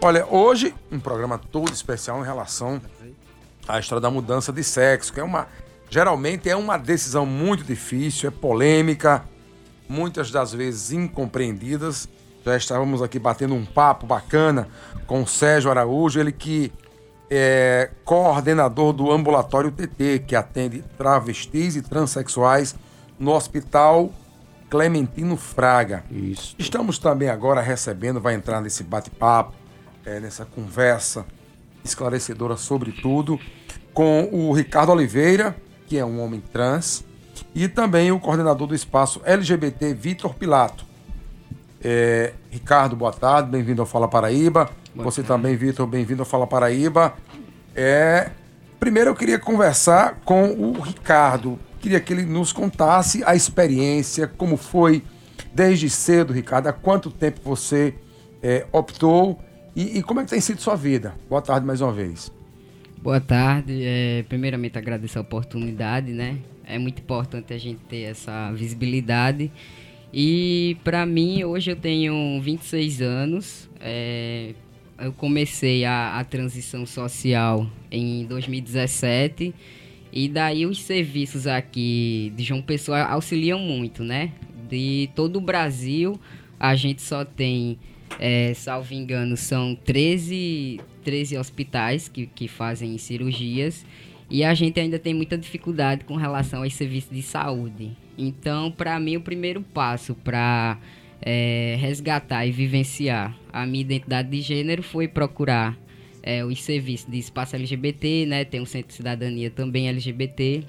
Olha, hoje um programa todo especial em relação à história da mudança de sexo, que é uma geralmente é uma decisão muito difícil, é polêmica, muitas das vezes incompreendidas. Já estávamos aqui batendo um papo bacana com o Sérgio Araújo, ele que é coordenador do ambulatório TT, que atende travestis e transexuais no Hospital Clementino Fraga. Isso. Estamos também agora recebendo, vai entrar nesse bate-papo, é, nessa conversa esclarecedora sobre tudo, com o Ricardo Oliveira, que é um homem trans, e também o coordenador do espaço LGBT, Vitor Pilato. É, Ricardo, boa tarde, bem-vindo ao Fala Paraíba. Boa Você tarde. também, Vitor, bem-vindo ao Fala Paraíba. É, primeiro eu queria conversar com o Ricardo. Queria que ele nos contasse a experiência, como foi desde cedo, Ricardo, há quanto tempo você é, optou e, e, como é que tem sido sua vida? Boa tarde mais uma vez. Boa tarde. É, primeiramente agradeço a oportunidade, né? É muito importante a gente ter essa visibilidade. E para mim, hoje eu tenho 26 anos. É, eu comecei a, a transição social em 2017. E daí os serviços aqui de João Pessoa auxiliam muito, né? De todo o Brasil, a gente só tem, é, salvo engano, são 13, 13 hospitais que, que fazem cirurgias. E a gente ainda tem muita dificuldade com relação aos serviços de saúde. Então, para mim, o primeiro passo para é, resgatar e vivenciar a minha identidade de gênero foi procurar é, os serviços de espaço LGBT, né? Tem um centro de cidadania também LGBT,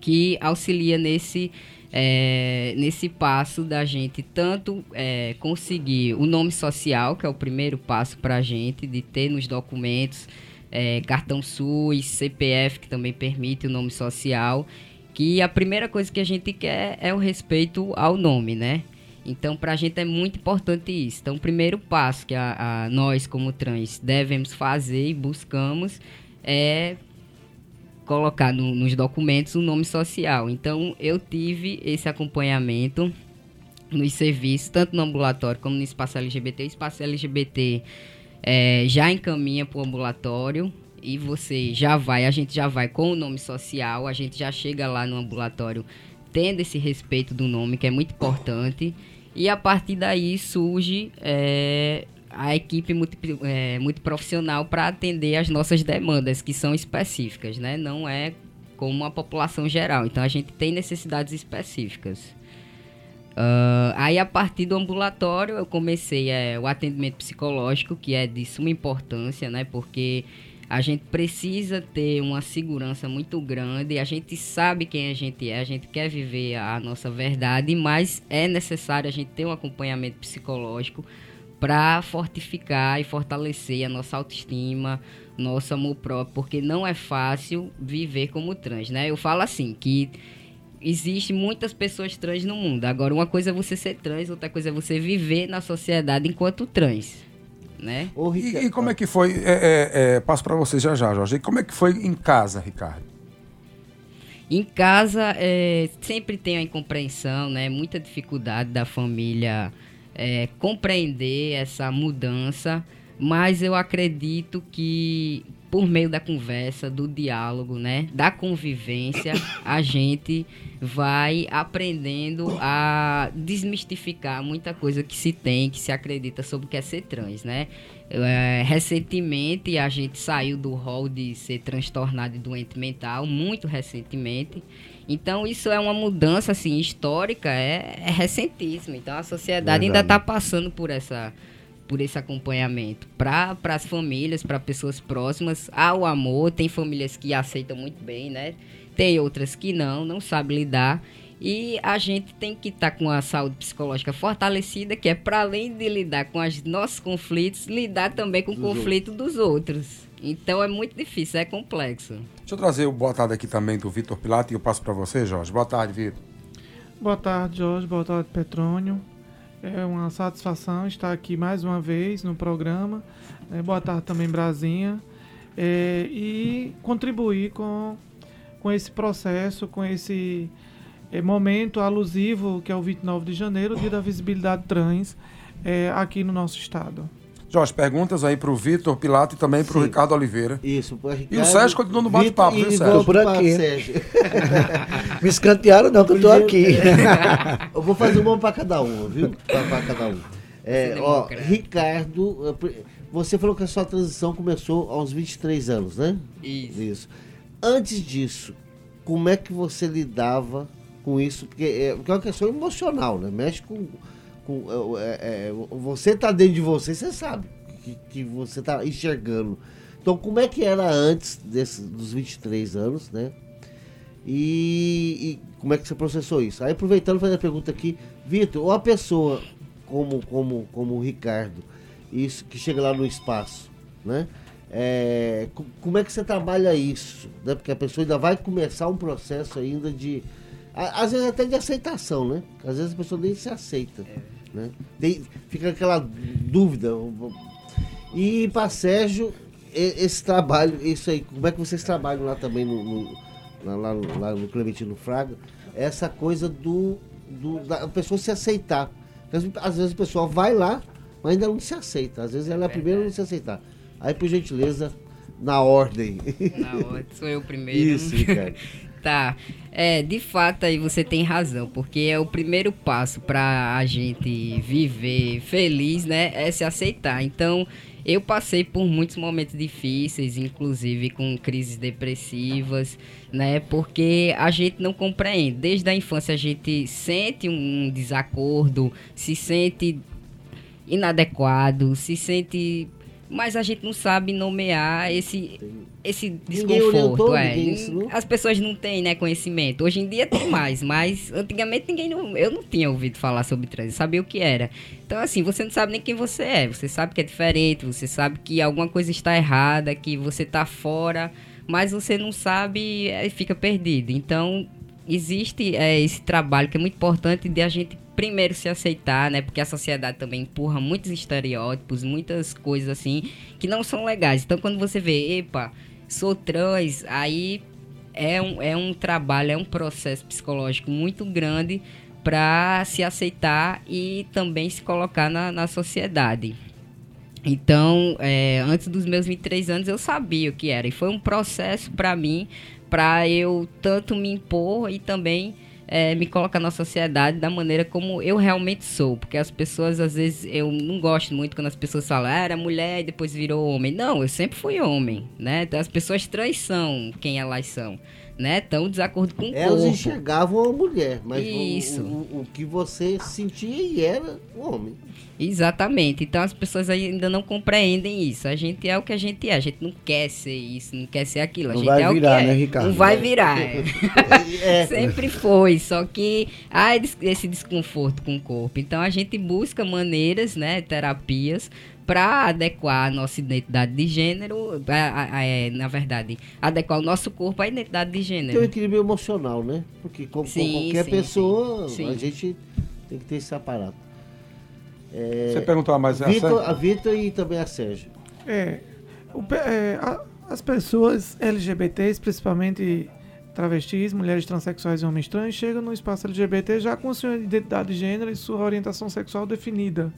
que auxilia nesse, é, nesse passo da gente tanto é, conseguir o nome social, que é o primeiro passo para a gente, de ter nos documentos é, cartão SUS, CPF, que também permite o nome social, que a primeira coisa que a gente quer é o respeito ao nome, né? Então, para a gente é muito importante isso. Então, o primeiro passo que a, a, nós, como trans, devemos fazer e buscamos é colocar no, nos documentos o nome social. Então, eu tive esse acompanhamento nos serviços, tanto no ambulatório como no espaço LGBT. O espaço LGBT é, já encaminha para o ambulatório e você já vai, a gente já vai com o nome social, a gente já chega lá no ambulatório tendo esse respeito do nome, que é muito importante. E a partir daí surge é, a equipe muito, é, muito profissional para atender as nossas demandas, que são específicas, né? Não é como a população geral. Então a gente tem necessidades específicas. Uh, aí a partir do ambulatório eu comecei é, o atendimento psicológico, que é de suma importância, né? Porque a gente precisa ter uma segurança muito grande. A gente sabe quem a gente é, a gente quer viver a nossa verdade, mas é necessário a gente ter um acompanhamento psicológico para fortificar e fortalecer a nossa autoestima, nosso amor próprio, porque não é fácil viver como trans, né? Eu falo assim que existe muitas pessoas trans no mundo. Agora, uma coisa é você ser trans, outra coisa é você viver na sociedade enquanto trans né? E, e, como é que foi? É, é, é, passo para você já já, Jorge. E como é que foi em casa, Ricardo? Em casa é, sempre tem a incompreensão, né? Muita dificuldade da família é, compreender essa mudança, mas eu acredito que por meio da conversa, do diálogo, né, da convivência, a gente vai aprendendo a desmistificar muita coisa que se tem, que se acredita sobre o que é ser trans, né? É, recentemente a gente saiu do rol de ser transtornado e doente mental, muito recentemente. Então isso é uma mudança assim histórica, é, é recentíssima. Então a sociedade Verdade. ainda está passando por essa por esse acompanhamento para as famílias, para pessoas próximas ao amor. Tem famílias que aceitam muito bem, né? Tem outras que não, não sabem lidar. E a gente tem que estar tá com a saúde psicológica fortalecida, que é para além de lidar com os nossos conflitos, lidar também com o conflito outros. dos outros. Então é muito difícil, é complexo. Deixa eu trazer o boa tarde aqui também do Vitor Pilato e eu passo para você, Jorge. Boa tarde, Vitor. Boa tarde, Jorge. Boa tarde, Petrônio. É uma satisfação estar aqui mais uma vez no programa. É, boa tarde também, Brasinha. É, e contribuir com, com esse processo, com esse é, momento alusivo que é o 29 de janeiro, dia da visibilidade trans, é, aqui no nosso estado. Jorge, perguntas aí pro Vitor Pilato e também pro Sim. Ricardo Oliveira. Isso, pro Ricardo, E o Sérgio continua no bate-papo, viu, Sérgio? por pra aqui. Sérgio. Me escantearam não, que eu tô aqui. Eu vou fazer uma para cada um, viu? Pra, pra cada um. É, ó. Ricardo, eh, você falou que a sua transição começou aos 23 anos, né? Isso. Isso. Antes disso, como é que você lidava com isso? Porque é, porque é uma questão emocional, né? Mexe com. Com é, é, é, você tá dentro de você, você sabe que, que você tá enxergando. Então, como é que era antes desse, dos 23 anos, né? E, e como é que você processou isso? Aí, aproveitando, fazer a pergunta aqui, Vitor, ou a pessoa como, como, como o Ricardo, isso que chega lá no espaço, né? É, co- como é que você trabalha isso? Né? Porque a pessoa ainda vai começar um processo ainda de. Às vezes até de aceitação, né? Às vezes a pessoa nem se aceita. Né? Tem- fica aquela dúvida. E para Sérgio, esse trabalho, isso aí, como é que vocês trabalham lá também no, no- lá, lá no- Clementino Fraga? Essa coisa do, do da pessoa se aceitar. Às, vezes o pessoal vai lá, mas ainda não se aceita. Às vezes ela é a primeira a não se aceitar. Aí, por gentileza, na ordem. Na hora, sou eu primeiro. Isso, Ricardo. Tá. É, de fato aí você tem razão, porque é o primeiro passo pra a gente viver feliz, né? É se aceitar. Então, eu passei por muitos momentos difíceis, inclusive com crises depressivas, né? Porque a gente não compreende. Desde a infância a gente sente um desacordo, se sente inadequado, se sente. Mas a gente não sabe nomear esse, esse desconforto. é. ensinou. As pessoas não têm né, conhecimento. Hoje em dia tem mais, mas antigamente ninguém não, eu não tinha ouvido falar sobre trans, eu sabia o que era. Então, assim, você não sabe nem quem você é. Você sabe que é diferente, você sabe que alguma coisa está errada, que você está fora, mas você não sabe e fica perdido. Então, existe é, esse trabalho que é muito importante de a gente primeiro se aceitar, né? Porque a sociedade também empurra muitos estereótipos, muitas coisas assim que não são legais. Então quando você vê, epa, sou trans, aí é um, é um trabalho, é um processo psicológico muito grande para se aceitar e também se colocar na, na sociedade. Então, é, antes dos meus 23 anos, eu sabia o que era. E foi um processo para mim, para eu tanto me impor e também é, me colocar na sociedade da maneira como eu realmente sou. Porque as pessoas, às vezes, eu não gosto muito quando as pessoas falam, ah, era mulher e depois virou homem. Não, eu sempre fui homem, né? Então, as pessoas trans quem elas são, né? Estão de desacordo com o Elas corpo. enxergavam a mulher, mas o- Isso. O, o, o que você sentia e era o homem. Exatamente. Então as pessoas ainda não compreendem isso. A gente é o que a gente é. A gente não quer ser isso, não quer ser aquilo. A Não gente vai é o virar, que é. né, Ricardo? Não vai virar. é. É, Sempre foi. Só que há esse desconforto com o corpo. Então a gente busca maneiras, né, terapias para adequar a nossa identidade de gênero, a- a- a- é, na verdade, adequar o nosso corpo à identidade de tem um gênero. equilíbrio emocional, né? Porque com, com Sim, qualquer sim, pessoa, sim. a gente tem que ter esse aparato. Você perguntou mais essa? Vitor, a Vitor e também a Sérgio. É, o é, a- as pessoas LGBTs, principalmente travestis, mulheres transexuais e homens trans, chegam no espaço LGBT já com sua identidade de gênero e sua orientação sexual definida.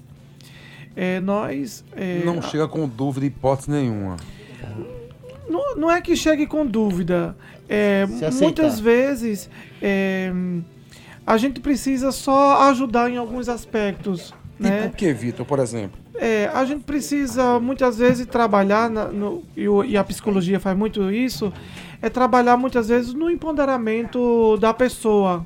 É, nós. é, Não chega com dúvida, hipótese nenhuma. não, não é que chegue com dúvida. É, muitas vezes é, a gente precisa só ajudar em alguns aspectos. E Né? por que, Vitor, por exemplo? É, a gente precisa muitas vezes trabalhar, na- no, e, o- e a psicologia faz muito isso, é trabalhar muitas vezes no empoderamento da pessoa.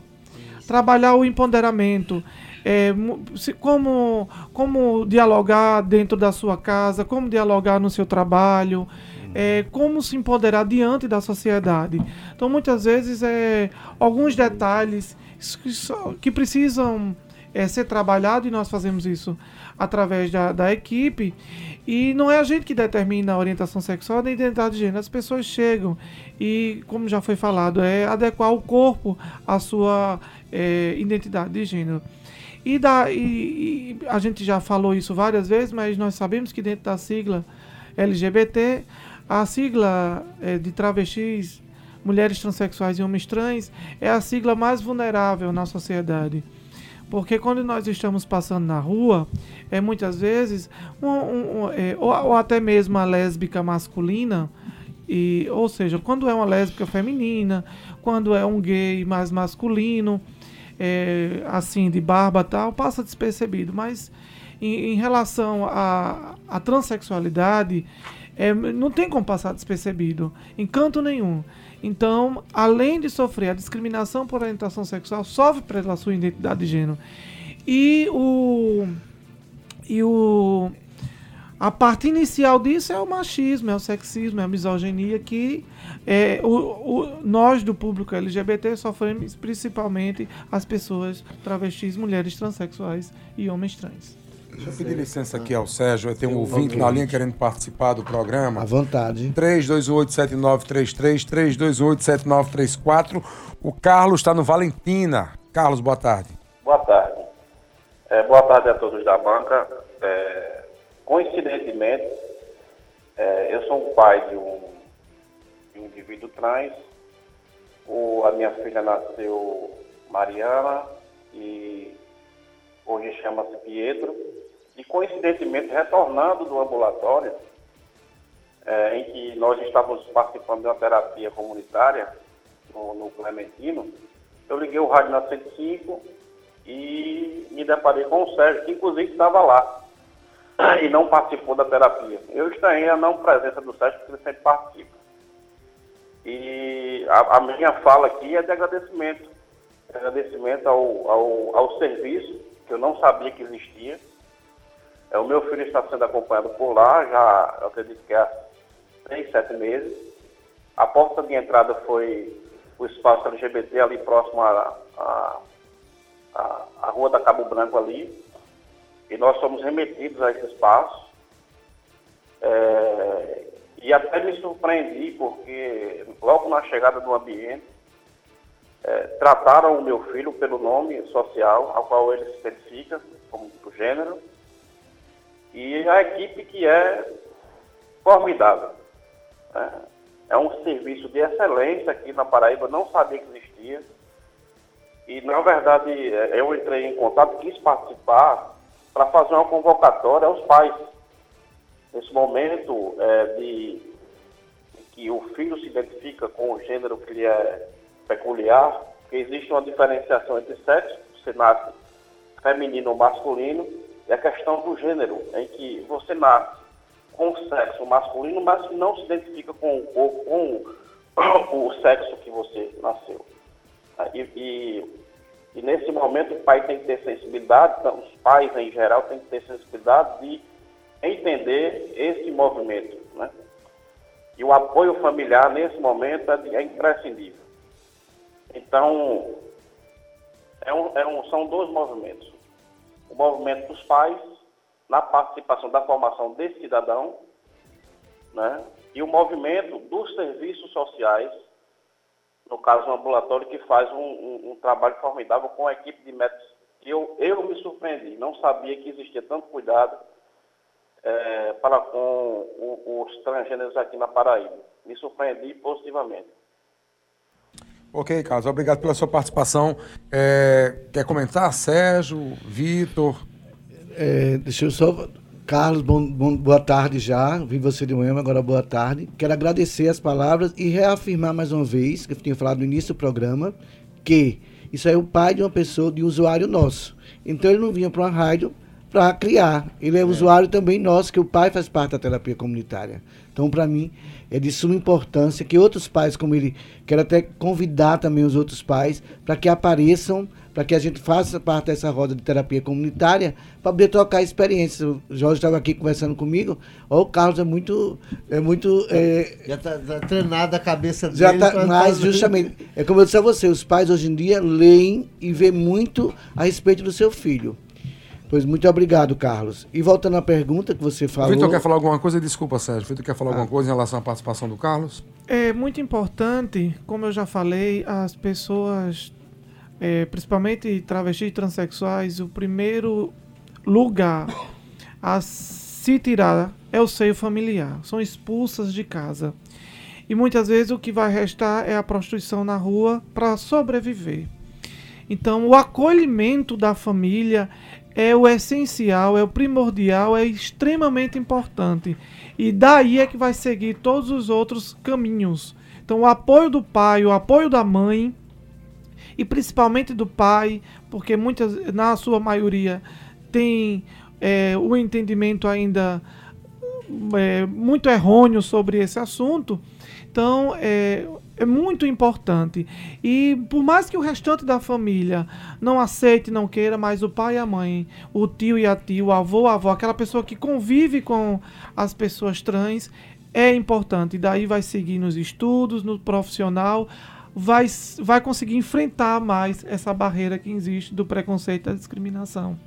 Trabalhar o empoderamento. É, se- como, como dialogar dentro da sua casa, como dialogar no seu trabalho, é, como se empoderar diante da sociedade. Então, muitas vezes, é, alguns detalhes que, só- que precisam é, ser trabalhados e nós fazemos isso através da, da equipe. E não é a gente que determina a orientação sexual nem a identidade de gênero. As pessoas chegam e, como já foi falado, é adequar o corpo à sua é, identidade de gênero. E, da, e, e a gente já falou isso várias vezes, mas nós sabemos que dentro da sigla LGBT, a sigla é, de travestis, mulheres transexuais e homens trans é a sigla mais vulnerável na sociedade. Porque quando nós estamos passando na rua, é muitas vezes, um, um, um, é, ou, ou, até mesmo a lésbica masculina, e, ou seja, quando é uma lésbica feminina, quando é um gay mais masculino, é, assim, de barba tal, passa despercebido. Mas em, em relação à, à transexualidade, é, não tem como passar despercebido, em canto nenhum. Então, além de sofrer a discriminação por orientação sexual, sofre pela sua identidade de gênero. E o. E o. A parte inicial disso é o machismo, é o sexismo, é a misoginia que é, o, o, nós do público LGBT sofremos principalmente as pessoas travestis, mulheres transexuais e homens trans. Deixa eu pedir licença aqui ao Sérgio. Tem um ouvinte na linha querendo participar do programa. À vontade. 328-7933, 328-7934. O Carlos está no Valentina. Carlos, boa tarde. Boa tarde. É, boa tarde a todos da banca. É, coincidentemente, é, eu sou o pai de um, de um indivíduo trans. O, a minha filha nasceu Mariana e hoje chama-se Pietro e coincidentemente retornando do ambulatório, é, em que nós estávamos participando de uma terapia comunitária no, no Clementino, eu liguei o rádio na 105 e me deparei com o Sérgio, que inclusive estava lá e não participou da terapia. Eu estranhei a não presença do Sérgio, porque ele sempre participa. E a, a minha fala aqui é de agradecimento. Agradecimento ao, ao, ao serviço, que eu não sabia que existia, é, o meu filho está sendo acompanhado por lá, já acredito que há seis, sete meses. A porta de entrada foi o espaço LGBT ali próximo à, à, à, à Rua da Cabo Branco ali. E nós somos remetidos a esse espaço. É, e até me surpreendi porque logo na chegada do ambiente é, trataram o meu filho pelo nome social ao qual ele se identifica, como do gênero, e a equipe que é formidável. É, é um serviço de excelência aqui na Paraíba, não sabia que existia. E, na verdade, é, eu entrei em contato, quis participar para fazer uma convocatória aos pais. Nesse momento é, de, que o filho se identifica com o gênero que lhe é peculiar, que existe uma diferenciação entre sexos, você nasce feminino ou masculino, é a questão do gênero, em que você nasce com o sexo masculino, mas não se identifica com, com, com o sexo que você nasceu. E, e, e, nesse momento o pai tem que ter sensibilidade, então, os pais em geral têm que ter sensibilidade de entender esse movimento. Né? E o apoio familiar nesse momento é, é imprescindível. Então, é um, é um, são dois movimentos o movimento dos pais na participação da formação desse cidadão, né? e o movimento dos serviços sociais, no caso o ambulatório, que faz um, um, um trabalho formidável com a equipe de médicos. Eu, eu me surpreendi, não sabia que existia tanto cuidado é, para com o, os transgêneros aqui na Paraíba. Me surpreendi positivamente. Ok, Carlos, obrigado pela sua participação. É, quer comentar, Sérgio, Vitor? É, deixa eu só. Carlos, bom, bom, boa tarde já. Vi você de manhã, agora boa tarde. Quero agradecer as palavras e reafirmar mais uma vez, que eu tinha falado no início do programa, que isso é o pai de uma pessoa, de um usuário nosso. Então ele não vinha para uma rádio para criar. Ele é, é, usuário também nosso, que o pai faz parte da terapia comunitária. Então, para mim, é de suma importância que outros pais, como ele, quero até convidar também os outros pais para que apareçam, para que a gente faça parte dessa roda de terapia comunitária, para poder trocar experiências. O Jorge estava aqui conversando comigo, ó, o Carlos é muito. É muito é, já está tá treinado a cabeça dele. Já tá, mas, justamente, é como eu disse a você, os pais hoje em dia leem e vê muito a respeito do seu filho. Pois muito obrigado, Carlos. E voltando à pergunta que você falou. Vitor quer falar alguma coisa? Desculpa, Sérgio. Vitor quer falar ah. alguma coisa em relação à participação do Carlos? É muito importante, como eu já falei, as pessoas, é, principalmente travestis e transexuais, o primeiro lugar a se tirar é o seio familiar. São expulsas de casa. E muitas vezes o que vai restar é a prostituição na rua para sobreviver. Então, o acolhimento da família é o essencial, é o primordial, é extremamente importante. E daí é que vai seguir todos os outros caminhos. Então, o apoio do pai, o apoio da mãe, e principalmente do pai, porque muitas, na sua maioria, tem é, o entendimento ainda é, muito errôneo sobre esse assunto. Então, é, é muito importante. E por mais que o restante da família não aceite, não queira, mas o pai e a mãe, o tio e a tia, o avô, a avó, aquela pessoa que convive com as pessoas trans, é importante. E daí vai seguir nos estudos, no profissional, vai, vai conseguir enfrentar mais essa barreira que existe do preconceito e da discriminação.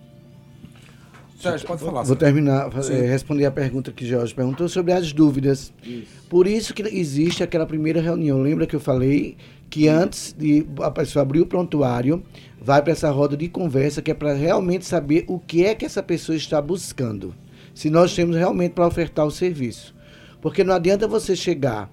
Sérgio, pode falar. Vou terminar, é, responder a pergunta que Jorge perguntou sobre as dúvidas. Isso. Por isso que existe aquela primeira reunião. Lembra que eu falei que antes de a pessoa abrir o prontuário, vai para essa roda de conversa que é para realmente saber o que é que essa pessoa está buscando. Se nós temos realmente para ofertar o serviço. Porque não adianta você chegar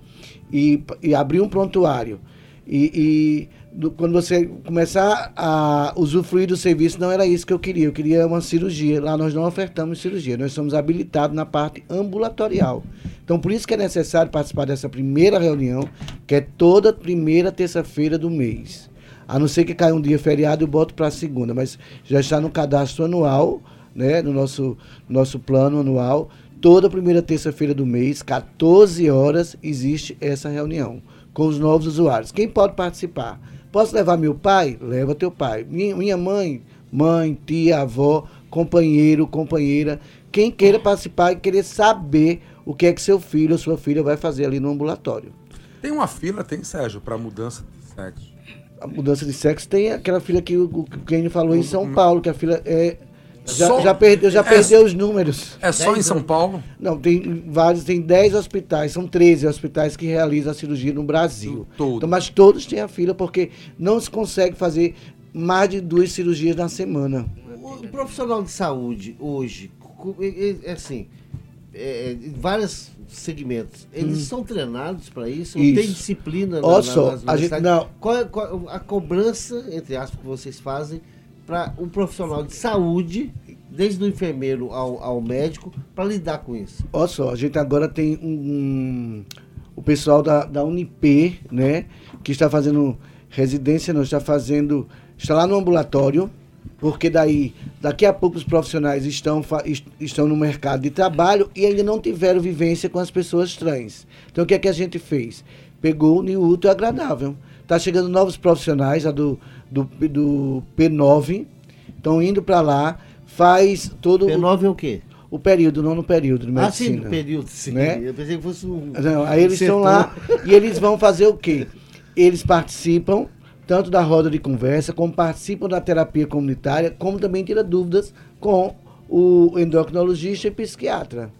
e, e abrir um prontuário e, e do, quando você começar a usufruir do serviço, não era isso que eu queria. Eu queria uma cirurgia. Lá nós não ofertamos cirurgia, nós somos habilitados na parte ambulatorial. Então, por isso que é necessário participar dessa primeira reunião, que é toda primeira terça-feira do mês. A não ser que caia um dia feriado, eu boto para segunda, mas já está no cadastro anual, né, no nosso, nosso plano anual. Toda primeira terça-feira do mês, 14 horas, existe essa reunião com os novos usuários. Quem pode participar? Posso levar meu pai? Leva teu pai. Minha, mãe, mãe, tia, avó, companheiro, companheira. Quem queira participar e querer saber o que é que seu filho ou sua filha vai fazer ali no ambulatório. Tem uma fila, tem, Sérgio, para mudança de sexo? A mudança de sexo tem aquela fila que o, o Kenny falou em São Paulo, que a fila é já, só, já, perdeu, já é, perdeu os números. É só em São Paulo? Não, tem vários, tem 10 hospitais, são 13 hospitais que realizam a cirurgia no Brasil. Todo. Então, mas todos têm a fila porque não se consegue fazer mais de duas cirurgias na semana. O profissional de saúde hoje, é assim, é, vários segmentos, eles hum. são treinados para isso? isso? Tem disciplina Olha na, só, nas a gente, não. Qual, é, qual a cobrança, entre aspas, que vocês fazem para um profissional de saúde, desde o enfermeiro ao, ao médico, para lidar com isso? Olha só, a gente agora tem um, um, o pessoal da, da Unip, né, que está fazendo residência, não está fazendo, está lá no ambulatório, porque daí, daqui a pouco os profissionais estão, estão no mercado de trabalho e ainda não tiveram vivência com as pessoas trans. Então o que é que a gente fez? Pegou o New Útil Agradável. Está chegando novos profissionais, a do do, do P9, estão indo para lá, faz todo P9 é o quê? O período, não no período de medicina. Ah, sim, no período, sim. Né? Eu pensei que fosse um. Não, aí eles estão lá e eles vão fazer o quê? Eles participam tanto da roda de conversa, como participam da terapia comunitária, como também tiram dúvidas com o endocrinologista e psiquiatra.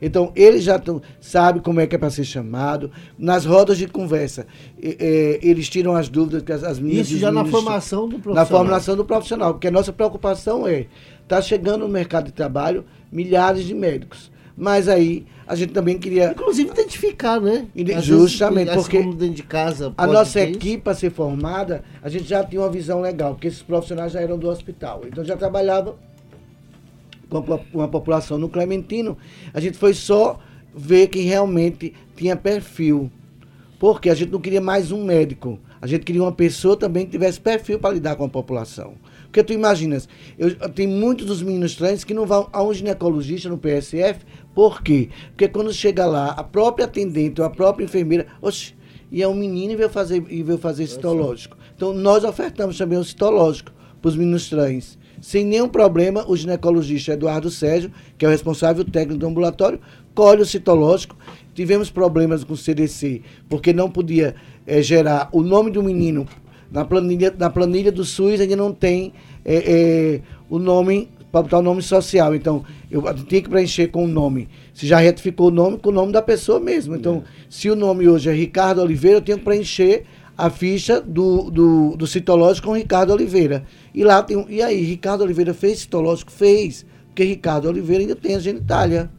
Então, eles já sabem como é que é para ser chamado. Nas rodas de conversa, é, eles tiram as dúvidas que as, as meninas. Isso já na formação do profissional. Na formação do profissional, porque a nossa preocupação é: está chegando no mercado de trabalho milhares de médicos. Mas aí a gente também queria. Inclusive identificar, né? Às Justamente, vezes, porque dentro de casa a nossa equipe, para ser formada, a gente já tinha uma visão legal, porque esses profissionais já eram do hospital. Então já trabalhava com a, população no Clementino, a gente foi só ver quem realmente tinha perfil. Porque a gente não queria mais um médico. A gente queria uma pessoa também que tivesse perfil para lidar com a população. Porque tu imaginas, eu, tem muitos dos meninos trans que não vão a um ginecologista no PSF. Por quê? Porque quando chega lá, a própria atendente ou a própria enfermeira, oxe, e é um menino e veio fazer, e veio fazer citológico. Então, nós ofertamos também o citológico para os meninos trans. Sem nenhum problema, o ginecologista Eduardo Sérgio, que é o responsável técnico do ambulatório, colhe o citológico. Tivemos problemas com o CDC, porque não podia é, gerar o nome do menino. Na planilha, na planilha do SUS ainda não tem é, é, o nome, para botar o nome social. Então, eu tinha que preencher com o nome. Se já retificou o nome, com o nome da pessoa mesmo. Então, é. se o nome hoje é Ricardo Oliveira, eu tenho que preencher a ficha do, do, do citológico com Ricardo Oliveira. E lá tem. E aí, Ricardo Oliveira fez citológico? Fez. Porque Ricardo Oliveira ainda tem a genitália.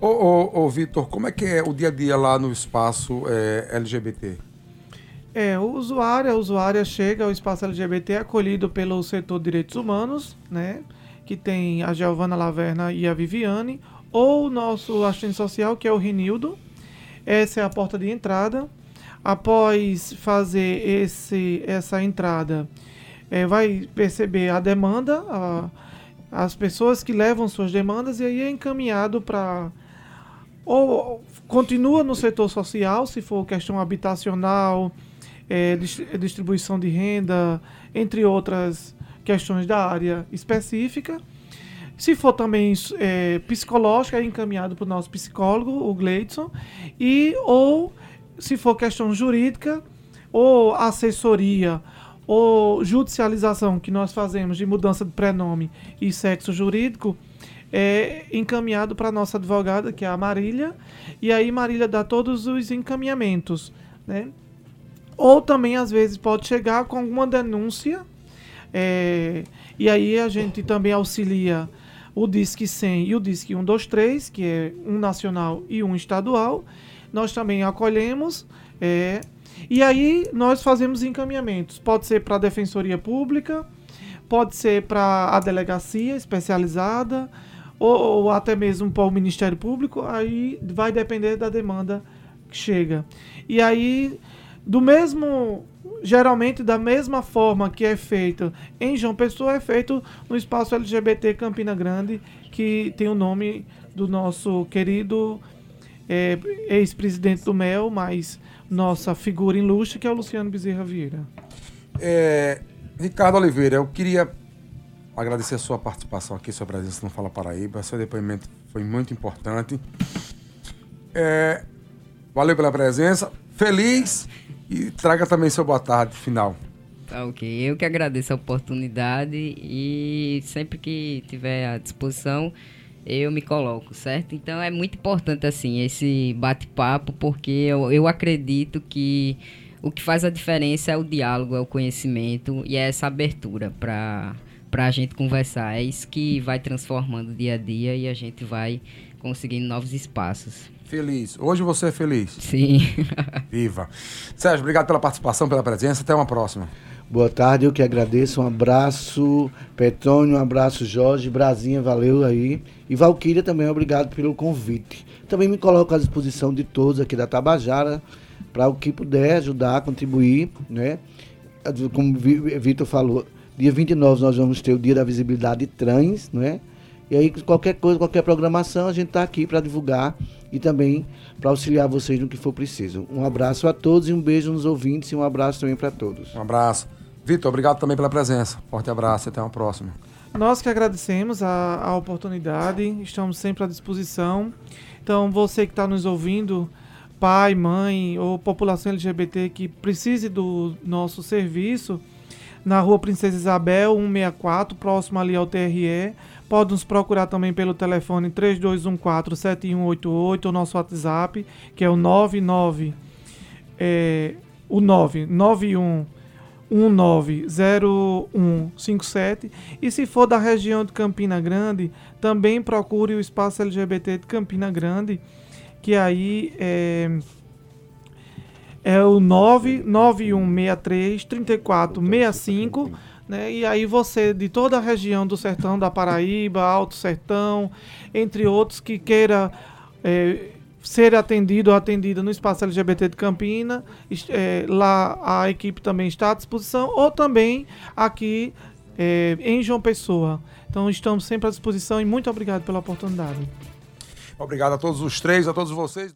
Ô, ô, ô Vitor, como é que é o dia a dia lá no espaço é, LGBT? É, o usuário, a usuária chega ao espaço LGBT acolhido pelo setor de direitos humanos, né? Que tem a Giovana Laverna e a Viviane, ou o nosso assistente social, que é o Renildo. Essa é a porta de entrada. Após fazer esse, essa entrada, é, vai perceber a demanda, a, as pessoas que levam suas demandas, e aí é encaminhado para. Ou continua no setor social, se for questão habitacional, é, distribuição de renda, entre outras questões da área específica. Se for também é, psicológica, é encaminhado para o nosso psicólogo, o Gleidson, e ou se for questão jurídica, ou assessoria, ou judicialização que nós fazemos de mudança de prenome e sexo jurídico, é encaminhado para a nossa advogada, que é a Marília, e aí Marília dá todos os encaminhamentos, né? Ou também, às vezes, pode chegar com alguma denúncia. É, e aí a gente também auxilia o Disque 100 e o Disque 123, que é um nacional e um estadual. Nós também acolhemos. É, e aí nós fazemos encaminhamentos. Pode ser para a Defensoria Pública, pode ser para a delegacia especializada, ou, ou até mesmo para o Ministério Público. Aí vai depender da demanda que chega. E aí do mesmo geralmente da mesma forma que é feito em João Pessoa é feito no espaço LGBT Campina Grande que tem o nome do nosso querido é, ex-presidente do MEL, mas nossa figura ilustre que é o Luciano Bezerra Vieira. É, Ricardo Oliveira, eu queria agradecer a sua participação aqui, sua presença no Fala Paraíba. Seu depoimento foi muito importante. É, valeu pela presença. Feliz e traga também seu boa tarde final. Tá ok. Eu que agradeço a oportunidade e sempre que tiver à disposição eu me coloco, certo? Então é muito importante assim esse bate-papo porque eu, eu acredito que o que faz a diferença é o diálogo, é o conhecimento e é essa abertura para para a gente conversar. É isso que vai transformando o dia a dia e a gente vai conseguindo novos espaços. Feliz. Hoje você é feliz? Sim. Viva. Sérgio, obrigado pela participação, pela presença. Até uma próxima. Boa tarde, eu que agradeço. Um abraço, Petrônio, um abraço, Jorge, Brasinha, valeu aí. E Valquíria também, obrigado pelo convite. Também me coloco à disposição de todos aqui da Tabajara para o que puder ajudar, contribuir, né? Como Vitor falou, dia 29 nós vamos ter o Dia da Visibilidade Trans, né? E aí, qualquer coisa, qualquer programação, a gente está aqui para divulgar e também para auxiliar vocês no que for preciso. Um abraço a todos e um beijo nos ouvintes e um abraço também para todos. Um abraço. Vitor, obrigado também pela presença. Forte abraço e até uma próxima. Nós que agradecemos a, a oportunidade, estamos sempre à disposição. Então, você que está nos ouvindo, pai, mãe ou população LGBT que precise do nosso serviço, na rua Princesa Isabel, 164, próximo ali ao TRE Pode nos procurar também pelo telefone 3214-7188 ou nosso WhatsApp, que é o 99 é, o 991 190157 e se for da região de Campina Grande, também procure o espaço LGBT de Campina Grande, que aí é, é o 99163 3465 né? E aí você, de toda a região do sertão da Paraíba, Alto Sertão, entre outros, que queira é, ser atendido ou atendida no espaço LGBT de Campina, é, lá a equipe também está à disposição, ou também aqui é, em João Pessoa. Então estamos sempre à disposição e muito obrigado pela oportunidade. Obrigado a todos os três, a todos vocês.